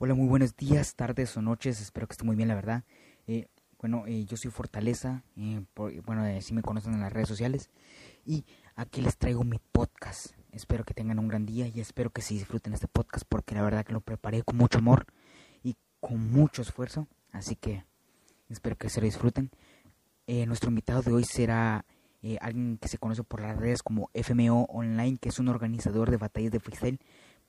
Hola, muy buenos días, tardes o noches. Espero que esté muy bien, la verdad. Eh, bueno, eh, yo soy Fortaleza. Eh, bueno, si me conocen en las redes sociales. Y aquí les traigo mi podcast. Espero que tengan un gran día y espero que se disfruten este podcast porque la verdad que lo preparé con mucho amor y con mucho esfuerzo. Así que espero que se lo disfruten. nuestro invitado de hoy será alguien que se conoce por las redes como FMO Online, que es un organizador de batallas de freestyle.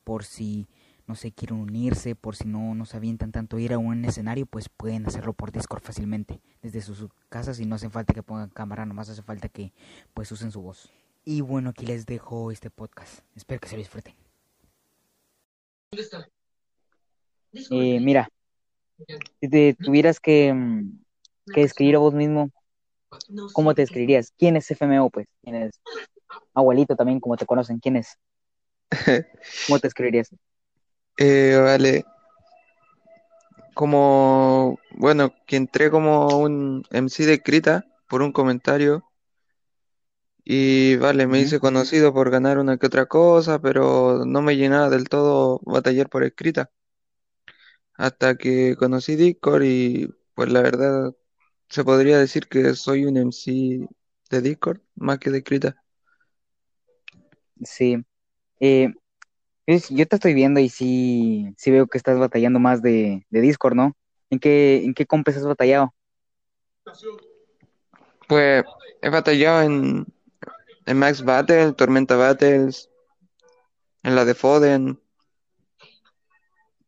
Por si no sé, quieren unirse, por si no nos avientan tanto ir a un escenario, pues pueden hacerlo por Discord fácilmente desde sus casas y no hace falta que pongan cámara, nomás hace falta que pues usen su voz. Y bueno, aquí les dejo este podcast. Espero que se lo disfruten. Eh, mira, si te tuvieras que, mm, que describir a vos mismo, ¿cómo te describirías? ¿Quién es FMO, pues? ¿Quién es? Abuelito también, como te conocen, ¿quién es? ¿Cómo te describirías? Eh, vale. Como, bueno, que entré como un MC de escrita por un comentario. Y vale, me hice conocido por ganar una que otra cosa, pero no me llenaba del todo batallar por escrita. Hasta que conocí Discord y pues la verdad se podría decir que soy un MC de Discord más que de escrita. Sí. Eh, yo te estoy viendo y sí, sí veo que estás batallando más de, Discord, ¿no? ¿En qué, en qué compes has batallado? Pues he batallado en, en Max Battle, Tormenta Battles, en la de Foden,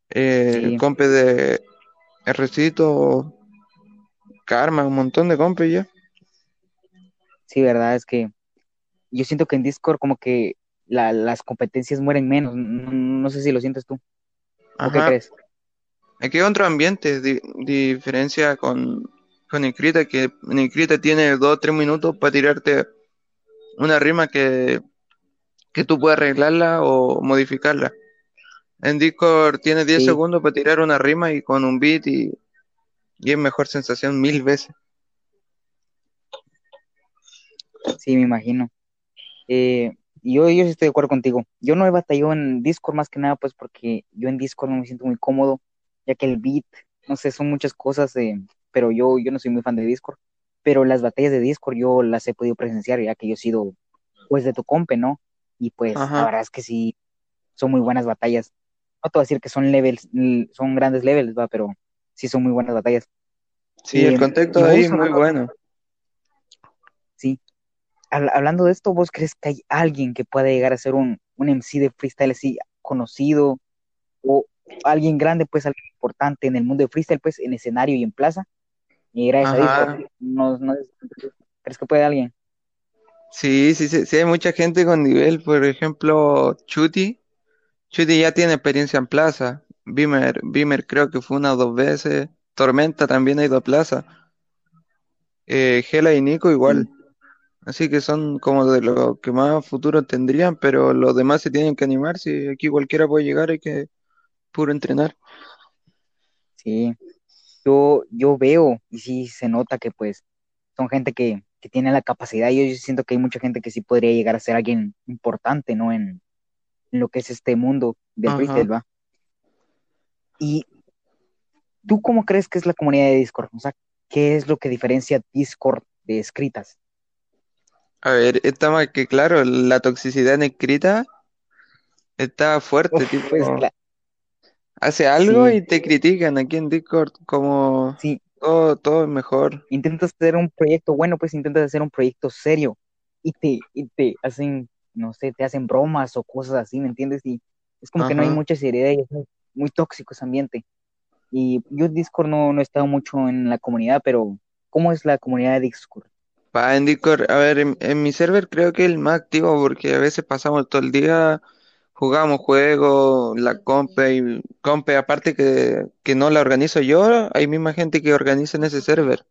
eh, compe de Rcito, Karma, un montón de compes ya. Sí, verdad, es que yo siento que en Discord como que las competencias mueren menos. No, sé si lo sientes tú. ¿O qué crees? Aquí hay otro ambiente, diferencia con, con Inscrita, que tiene dos o tres minutos para tirarte una rima que, que tú puedes arreglarla o modificarla. En Discord tiene 10 segundos para tirar una rima y con un beat y, y es mejor sensación mil veces. Sí, me imagino. Eh, yo, yo sí estoy de acuerdo contigo. Yo no he batallado en Discord más que nada, pues porque yo en Discord no me siento muy cómodo, ya que el beat, no sé, son muchas cosas, eh, pero yo, yo no soy muy fan de Discord. Pero las batallas de Discord yo las he podido presenciar, ya que yo he sido, pues, de tu compe, ¿no? Y pues, la verdad es que sí, son muy buenas batallas. No te voy a decir que son levels, son grandes levels, va, pero sí son muy buenas batallas. Sí, el contexto ahí es muy bueno. Sí, hablando de esto, ¿vos crees que hay alguien que pueda llegar a ser un, un MC de freestyle así conocido o alguien grande, pues alguien importante en el mundo de freestyle, pues en escenario y en plaza? Y gracias a Dios, no, ¿crees que puede alguien? Sí, sí, sí, sí, hay mucha gente con nivel, por ejemplo, Chuti. Chuti ya tiene experiencia en plaza. Bimer, Bimer creo que fue una o dos veces. Tormenta también ha ido a plaza. Eh, Gela y Nico igual. Así que son como de lo que más futuro tendrían, pero los demás se tienen que animar. Si aquí cualquiera puede llegar, hay que puro entrenar. Sí, yo, yo veo y sí se nota que pues son gente que, que tiene la capacidad yo siento que hay mucha gente que sí podría llegar a ser alguien importante, ¿no? En, lo que es este mundo del freestyle, ¿va? Y ¿tú cómo crees que es la comunidad de Discord? O sea, ¿qué es lo que diferencia Discord de escritas? A ver, está más que claro, la toxicidad en escrita está fuerte, tipo, pues, hace algo y te critican aquí en Discord como sí. todo, todo es mejor. Intentas hacer un proyecto bueno, pues intentas hacer un proyecto serio y te, y te hacen, no sé, te hacen bromas o cosas así, ¿me entiendes? Y es como que no hay mucha seriedad y es muy, tóxico ese ambiente. Y yo Discord no, no he estado mucho en la comunidad, pero ¿cómo es la comunidad de Discord? Pa, en Discord, a ver, en, mi server creo que es el más activo porque a veces pasamos todo el día, jugamos juegos, la compe, y compe aparte que, que no la organizo yo, hay misma gente que organiza en ese server.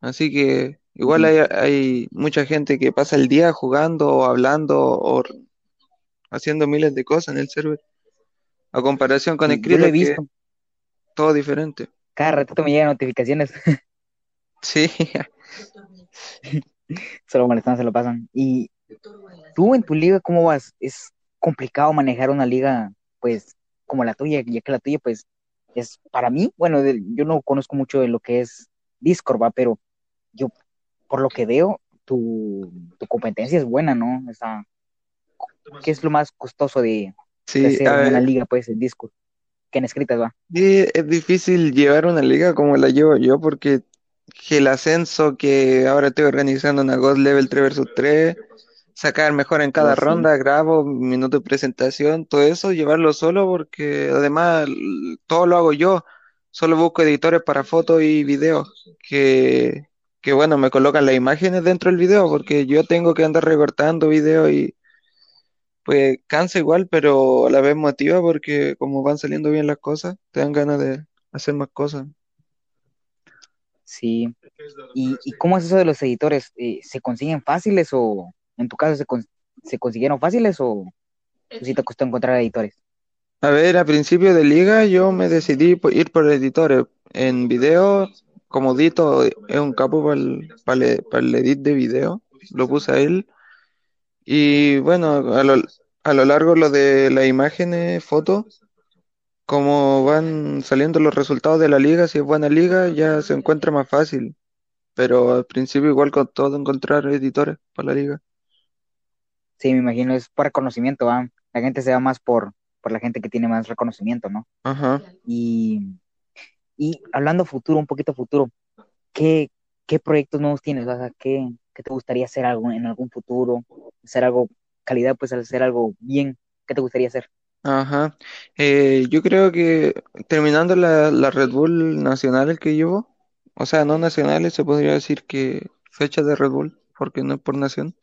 Así que igual hay, hay mucha gente que pasa el día jugando o hablando o haciendo miles de cosas en el server. A comparación con el Yo he visto. todo diferente. Cada ratito me llegan notificaciones. Sí. Solo molestan, se lo pasan. Y tú en tu liga, ¿cómo vas? Es complicado manejar una liga, pues, como la tuya, ya que la tuya, pues, es para mí, bueno, de- yo no conozco mucho de lo que es Discord, va, pero yo, por lo que veo, tu, tu competencia es buena, ¿no? O sea, ¿qué es lo más costoso de, de Sí, hacer una ver, liga, pues, en Discord? Que en escritas, va. sí, es difícil llevar una liga como la llevo yo porque que el ascenso que ahora estoy organizando una God Level 3 versus 3, sacar mejor en cada sí, ronda, grabo, minuto de presentación, todo eso, llevarlo solo porque además todo lo hago yo, solo busco editores para fotos y videos que, que bueno, me colocan las imágenes dentro del video porque yo tengo que andar recortando videos y pues cansa igual, pero a la vez motiva porque como van saliendo bien las cosas, te dan ganas de hacer más cosas. Sí. ¿Y, y cómo es eso de los editores? Eh, ¿se consiguen fáciles o, en tu caso, se, con- se consiguieron fáciles o sí te costó encontrar editores? A ver, a principio de liga yo me decidí ir por editores. En video, como Dito es un capo para el, para el, para el edit de video, lo puse a él. Y bueno, a lo, a lo largo lo de las imágenes, fotos, como van saliendo los resultados de la liga, si es buena liga, ya se encuentra más fácil. Pero al principio igual con todo encontrar editores para la liga. Sí, me imagino, es por reconocimiento, ¿va? La gente se va más por, por la gente que tiene más reconocimiento, ¿no? Ajá. Y, y hablando futuro, un poquito futuro, ¿qué, qué proyectos nuevos tienes? O sea, ¿qué, qué te gustaría hacer algo en algún futuro? Hacer algo, calidad, pues hacer algo bien, ¿qué te gustaría hacer? Ajá. Eh, yo creo que terminando la, la Red Bull nacionales que llevo, o sea, no nacionales, se podría decir que fecha de Red Bull, porque no es por nación.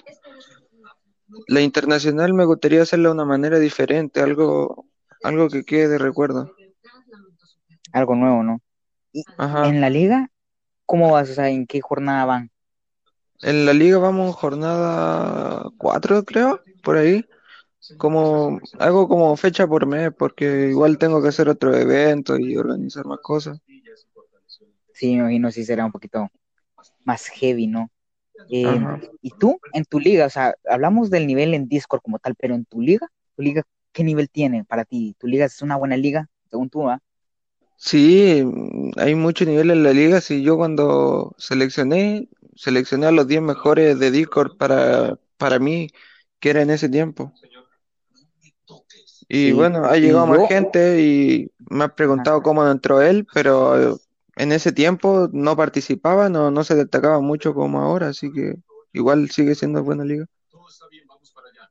La internacional me gustaría hacerla de una manera diferente, algo, algo que quede de recuerdo. Algo nuevo, ¿no? Y Ajá. en la liga, ¿cómo vas? O sea, ¿en qué jornada van? En la liga vamos jornada 4 creo, por ahí. Como, hago como fecha por mes, porque igual tengo que hacer otro evento y organizar más cosas. Sí, me imagino, sí será un poquito más heavy, ¿no? Eh, y tú, en tu liga, o sea, hablamos del nivel en Discord como tal, pero en tu liga, ¿tu liga qué nivel tiene para ti? ¿Tu liga es una buena liga, según tú, ah? Sí, hay mucho nivel en la liga. Sí, yo cuando seleccioné, seleccioné a los 10 mejores de Discord para, para mí, que era en ese tiempo. Y Sí, bueno, ha llegado más yo, gente y me ha preguntado cómo entró él, pero en ese tiempo no participaba, no, no se destacaba mucho como ahora, así que igual sigue siendo buena liga.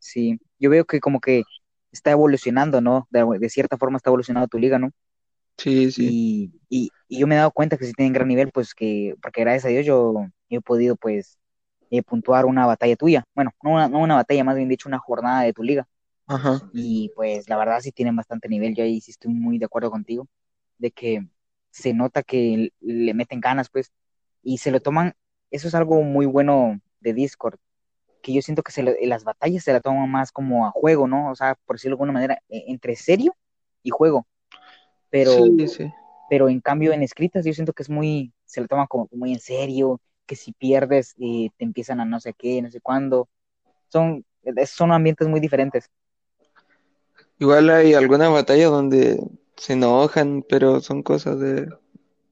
sí, yo veo que como que está evolucionando, ¿no? De, de cierta forma está evolucionando tu liga, ¿no? Sí, sí. Y, y, y yo me he dado cuenta que si tienen gran nivel, pues que, porque gracias a Dios yo, yo he podido, pues, eh, puntuar una batalla tuya. Bueno, no una, no una batalla, más bien dicho, una jornada de tu liga. Ajá. Y pues la verdad sí tienen bastante nivel. Yo ahí sí estoy muy de acuerdo contigo, de que se nota que le meten ganas, pues, y se lo toman. Eso es algo muy bueno de Discord, que yo siento que se lo- las batallas se la toman más como a juego, ¿no? O sea, por decirlo de alguna manera, e- entre serio y juego. Pero, Sí, sí. pero en cambio en escritas yo siento que es muy, se lo toman como muy en serio, que si pierdes eh, te empiezan a no sé qué, no sé cuándo. Son, son ambientes muy diferentes, Igual hay algunas batallas donde se enojan, pero son cosas de,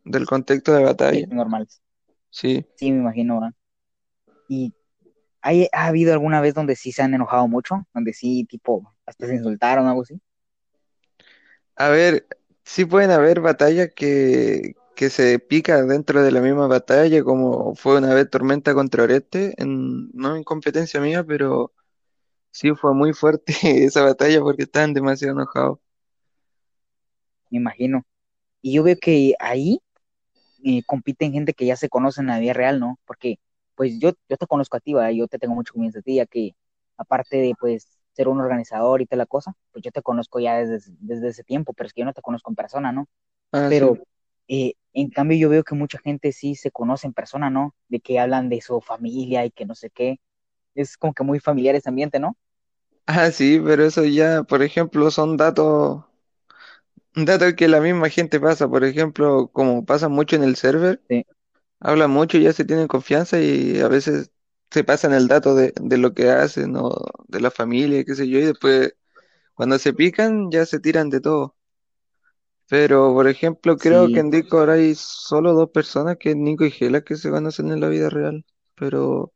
del contexto de sí, batalla. normales. Sí. Sí, me imagino, ¿verdad? Y ¿hay, ha habido alguna vez donde sí se han enojado mucho? Donde sí, tipo, hasta se insultaron o algo así. A ver, sí pueden haber batallas que, que se pican dentro de la misma batalla, como fue una vez Tormenta contra Oreste, en, no en competencia mía, pero sí fue muy fuerte esa batalla porque estaban demasiado enojados. Me imagino. Y yo veo que ahí eh, compiten gente que ya se conoce en la vida real, ¿no? Porque, pues yo, yo te conozco a ti, ¿verdad? Yo te tengo mucho confianza a ti, ya que aparte de, pues, ser un organizador y toda la cosa, pues yo te conozco ya desde, desde ese tiempo, pero es que yo no te conozco en persona, ¿no? Ah, Pero, sí. eh, en cambio, yo veo que mucha gente sí se conoce en persona, ¿no? De que hablan de su familia y que no sé qué. Es como que muy familiar ese ambiente, ¿no? Ah, sí, pero eso ya, por ejemplo, son datos, datos que la misma gente pasa, por ejemplo, como pasa mucho en el server. Sí, Hablan mucho, ya se tienen confianza y a veces se pasan el dato de, de lo que hacen o de la familia, qué sé yo, y después cuando se pican ya se tiran de todo. Pero, por ejemplo, creo que Sí, en Discord hay solo dos personas, que es Nico y Gela, que se conocen en la vida real. Pero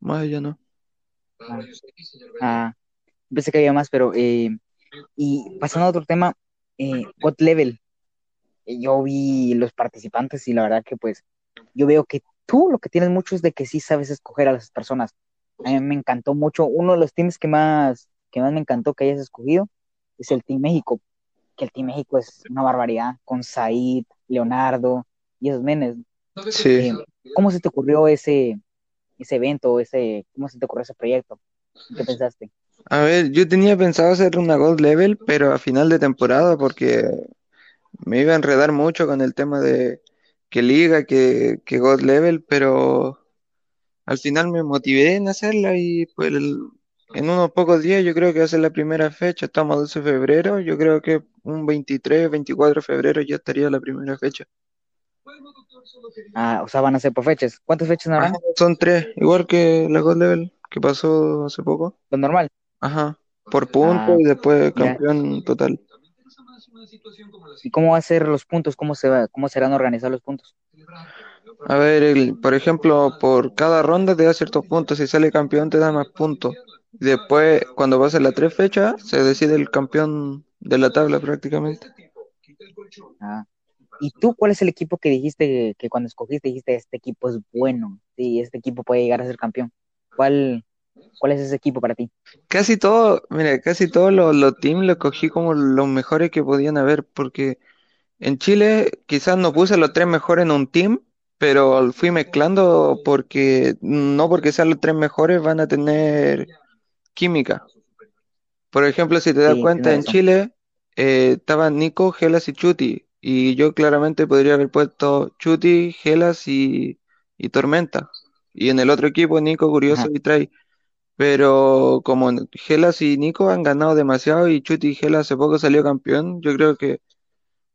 más allá no. Ah, ah, pensé que había más, pero eh, y pasando a otro tema, eh, God Level, eh, yo vi los participantes y la verdad que pues yo veo que tú lo que tienes mucho es de que sí sabes escoger a las personas. A mí me encantó mucho, uno de los teams que más, que más me encantó que hayas escogido es el Team México, que el Team México es una barbaridad, con Said, Leonardo y esos menes. Sí. Eh, ¿cómo se te ocurrió ese, ese evento, ese, cómo se te ocurrió ese proyecto? ¿Qué pensaste? A ver, yo tenía pensado hacer una Gold Level, pero a final de temporada, porque me iba a enredar mucho con el tema de que liga, que, que God Level, pero al final me motivé en hacerla y pues en unos pocos días yo creo que va a ser la primera fecha, estamos a 12 de febrero, yo creo que un 23, 24 de febrero ya estaría la primera fecha. Ah, o sea, van a ser por fechas. ¿Cuántas fechas Ajá, habrán? son tres, igual que la God Level que pasó hace poco. Lo normal. Ajá, por puntos Ah, y después mira, campeón total. ¿y cómo va a ser los puntos? ¿Cómo se va, cómo serán organizados los puntos? A ver, el, por ejemplo, por cada ronda te da ciertos puntos. Si sale campeón te da más puntos. Después, cuando pasen las tres fechas, se decide el campeón de la tabla prácticamente. Ah, ¿y tú cuál es el equipo que dijiste que, cuando escogiste dijiste este equipo es bueno? Sí, este equipo puede llegar a ser campeón. ¿Cuál, cuál es ese equipo para ti? Casi todo, mira, casi todos los, los teams los cogí como los mejores que podían haber, porque en Chile quizás no puse los tres mejores en un team, pero fui mezclando porque no porque sean los tres mejores van a tener química. Por ejemplo, si te das Sí, cuenta, en. Chile eh, estaban Nico, Gelas y Chuti. Y yo claramente podría haber puesto Chuti, Gelas y, y Tormenta. Y en el otro equipo, Nico, Curioso Ajá, y Trai. Pero como Gelas y Nico han ganado demasiado y Chuti y Gelas hace poco salió campeón, yo creo que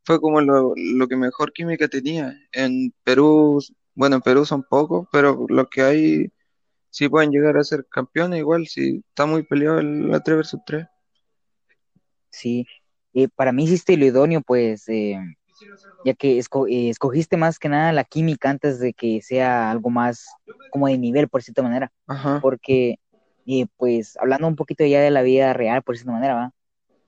fue como lo, lo que mejor química tenía. En Perú, bueno, en Perú son pocos, pero los que hay sí pueden llegar a ser campeones igual, si está muy peleado el, la 3 versus 3. sí. Eh, para mí hiciste lo idóneo, pues, eh, ya que esco- eh, escogiste más que nada la química antes de que sea algo más como de nivel, por cierta manera. Ajá. Porque, eh, pues, hablando un poquito ya de la vida real, por cierta manera, ¿va?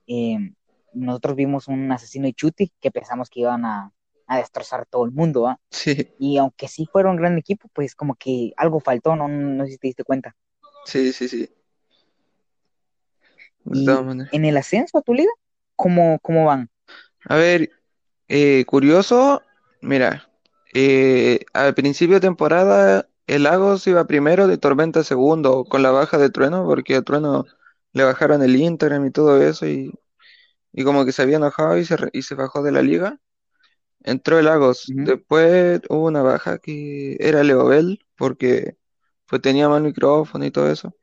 Eh, nosotros vimos un asesino y chuti que pensamos que iban a, a destrozar todo el mundo, ¿va? Sí, Y aunque sí fueron un gran equipo, pues como que algo faltó, no, no sé si te diste cuenta. sí, sí, sí. De todas Y maneras. en el ascenso a tu liga, ¿cómo, cómo van? A ver, eh, curioso, mira, eh, al principio de temporada el Lagos iba primero, de Tormenta segundo, con la baja de Trueno, porque a Trueno le bajaron el Instagram y todo eso, y, y como que se había enojado y se, re- y se bajó de la liga. Entró el Lagos, Ujú, después hubo una baja que era Leobel, porque pues tenía mal micrófono y todo eso.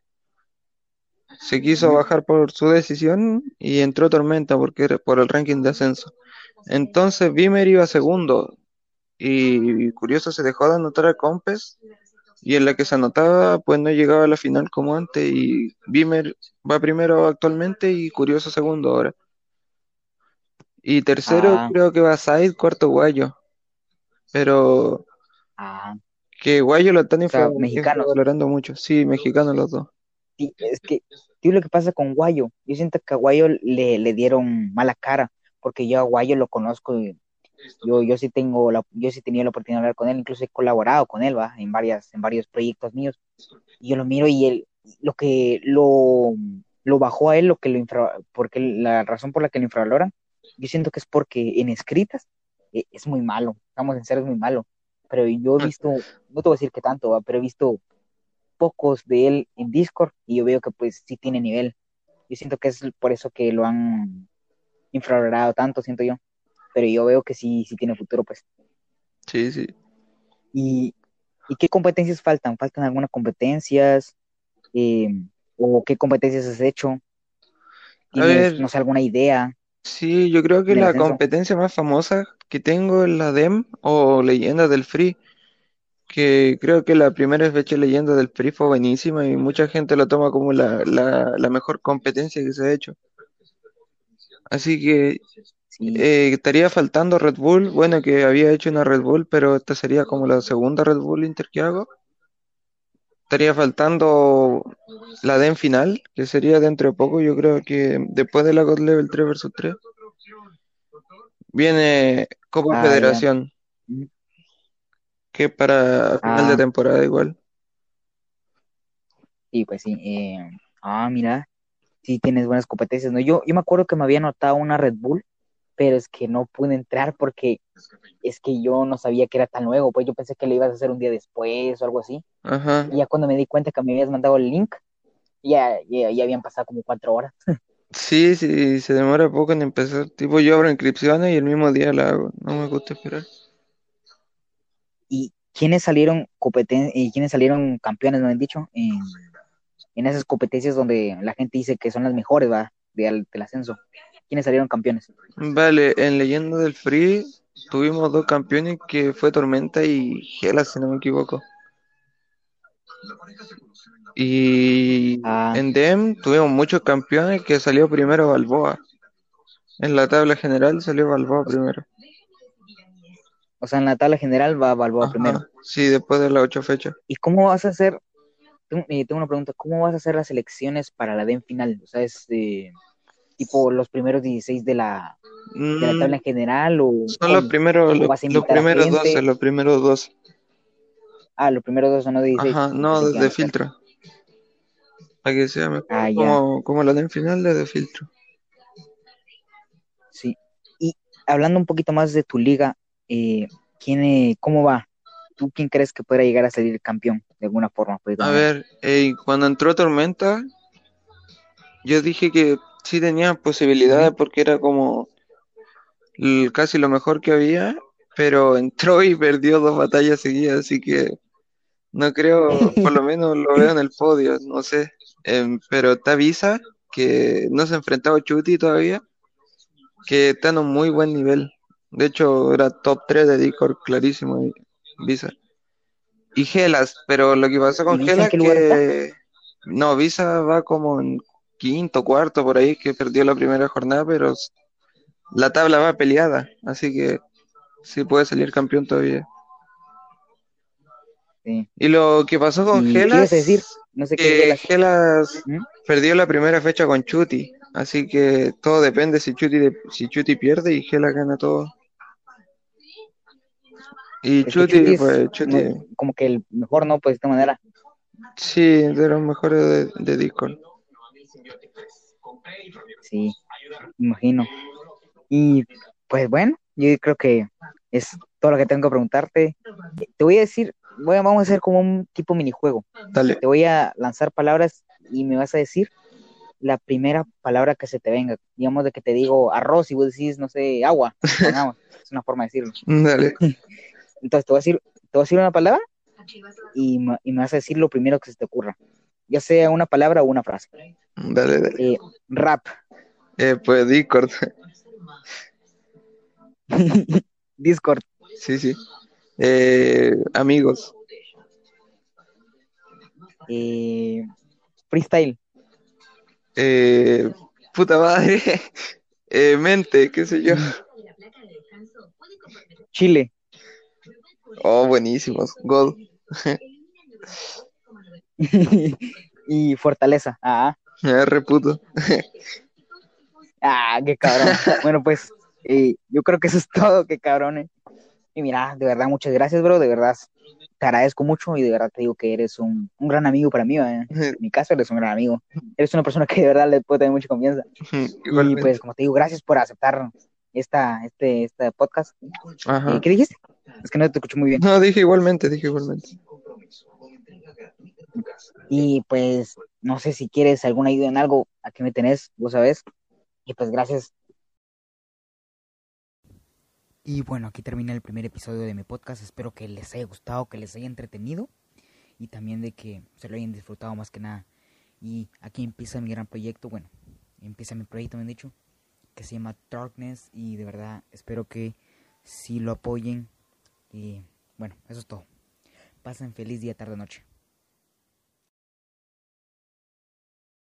Se quiso ujú, bajar por su decisión y entró Tormenta porque era por el ranking de ascenso. Entonces Vimer iba segundo y curioso se dejó de anotar a Compes y en la que se anotaba pues no llegaba a la final como antes y Vimer va primero actualmente y curioso segundo ahora. Y tercero Ah, creo que va Said, cuarto Guayo, pero ah, que Guayo lo están sea, mexicanos. mucho. Sí, mexicanos los dos. Sí, es que, tío, lo que pasa con Guayo, yo siento que a Guayo le, le dieron mala cara, porque yo a Guayo lo conozco, y yo, yo sí tengo la, yo sí tenido la oportunidad de hablar con él, incluso he colaborado con él, va, en varias, en varios proyectos míos, y yo lo miro y él, lo que lo, lo bajó a él, lo que lo infra, porque la razón por la que lo infravaloran, yo siento que es porque en escritas eh, es muy malo, estamos en serio, es muy malo, pero yo he visto, no te voy a decir que tanto, va, pero he visto pocos de él en Discord y yo veo que pues sí tiene nivel. Yo siento que es por eso que lo han infravalorado tanto, siento yo. Pero yo veo que sí, sí tiene futuro, pues. Sí, sí. ¿Y, y qué competencias faltan? ¿Faltan algunas competencias? Eh, ¿O qué competencias has hecho? ¿Tienes, ver, no sé, alguna idea sí, yo creo que la ascenso? competencia más famosa que tengo es la DEM o Leyenda del Free, que creo que la primera fecha de Leyenda del Free fue buenísima y mucha gente lo toma como la, la, la mejor competencia que se ha hecho. Así que Sí. Eh, estaría faltando Red Bull. Bueno, que había hecho una Red Bull, pero esta sería como la segunda Red Bull Inter que hago. Estaría faltando la DEM final, que sería dentro de poco. Yo creo que después de la God Level 3 vs 3 viene Copa Ah. Federación, que para final de Ah, temporada igual. sí, pues sí. eh, ah, mira, sí tienes buenas competencias, ¿no? Yo, yo me acuerdo que me había anotado una Red Bull, pero es que no pude entrar porque es que yo no sabía que era tan luego, pues yo pensé que lo ibas a hacer un día después o algo así. Ajá. Y ya cuando me di cuenta que me habías mandado el link, ya, ya, ya habían pasado como cuatro horas. Sí, sí, se demora poco en empezar. Tipo, yo abro inscripciones y el mismo día la hago. No me gusta esperar. ¿Y quiénes salieron competen y quiénes salieron campeones, me han dicho? En, en esas competencias donde la gente dice que son las mejores, va, del, del ascenso. ¿Quiénes salieron campeones? Vale, en Leyenda del Free tuvimos dos campeones que fue Tormenta y Gela, si no me equivoco. Y Ah, en DEM tuvimos muchos campeones que salió primero Balboa. En la tabla general salió Balboa primero. o sea, en la tabla general va Balboa Ajá, primero. sí, después de las ocho fechas. ¿Y cómo vas a hacer? Tengo, eh, tengo una pregunta, ¿cómo vas a hacer las elecciones para la DEM final? O sea, es eh, tipo los primeros 16 de la, de la tabla Mm, en general o son los primeros, ¿O los, primeros 12, gente? los primeros 12. Ah, los primeros dos son los 16. Ajá, no, desde ser. filtro. Para que sea mejor Ah, como, como la DEM final desde filtro. sí. Y hablando un poquito más de tu liga, eh, ¿quién, eh, cómo va? ¿Tú quién crees que pueda llegar a salir campeón de alguna forma? Pues, A ver, eh, cuando entró Tormenta, yo dije que sí tenía posibilidades porque era como casi lo mejor que había, pero entró y perdió dos batallas seguidas, así que no creo, por lo menos lo veo en el podio, no sé. Em, pero está Visa, que no se ha enfrentado a Chuti todavía, que está en un muy buen nivel. De hecho, era top 3 de Discord, clarísimo, Visa. Y Gelas, pero lo que pasó ¿Y con Gelas está? que no, Visa va como en quinto, cuarto por ahí, que perdió la primera jornada, pero la tabla va peleada, así que sí puede salir campeón todavía. Sí. Y lo que pasó con ¿Y qué ibas a decir? Gelas, No sé qué que Gelas. Gelas ¿Mm? perdió la primera fecha con Chuti, así que todo depende si Chuti, de- si Chuti pierde y Gelas gana todo. Y Es que Chuti, Chuti es pues Chuti, no, como que el mejor, ¿no? Pues de esta manera. sí, de los mejores de, de Discord. Sí, imagino. Y pues bueno, yo creo que es todo lo que tengo que preguntarte. Te voy a decir, voy a- vamos a hacer como un tipo minijuego. Dale. Te voy a lanzar palabras y me vas a decir la primera palabra que se te venga. Digamos de que te digo arroz y vos decís, no sé, agua. Pongamos, es una forma de decirlo. Dale. Entonces te voy a decir, te voy a decir una palabra y, me- y me vas a decir lo primero que se te ocurra. Ya sea una palabra o una frase. Dale, dale. Eh, rap. Eh, pues Discord. Discord. Sí, sí. Eh, amigos. Eh, freestyle. Eh, puta madre. Eh, mente, qué sé yo. Chile. Oh, buenísimos. God. y fortaleza. Ah, R puto. ah, qué cabrón. bueno, pues eh, yo creo que eso es todo, qué cabrón. eh. Y mira, de verdad, muchas gracias, bro. De verdad, te agradezco mucho y de verdad te digo que eres un, un gran amigo para mí. ¿eh? En mi caso, eres un gran amigo. Eres una persona que de verdad le puedo tener mucha confianza. Y pues, como te digo, gracias por aceptar esta, este, este podcast. Ajá. ¿Qué dijiste? Es que no te escucho muy bien. No, dije igualmente, dije igualmente. Y pues, no sé si quieres alguna ayuda en algo, aquí me tenés, vos sabés. Y pues, gracias. Y bueno, aquí termina el primer episodio de mi podcast. Espero que les haya gustado, que les haya entretenido y también de que se lo hayan disfrutado más que nada. Y aquí empieza mi gran proyecto. Bueno, empieza mi proyecto, me han dicho, que se llama Darkness. Y de verdad espero que si lo apoyen. Y bueno, eso es todo. Pasen feliz día, tarde, noche.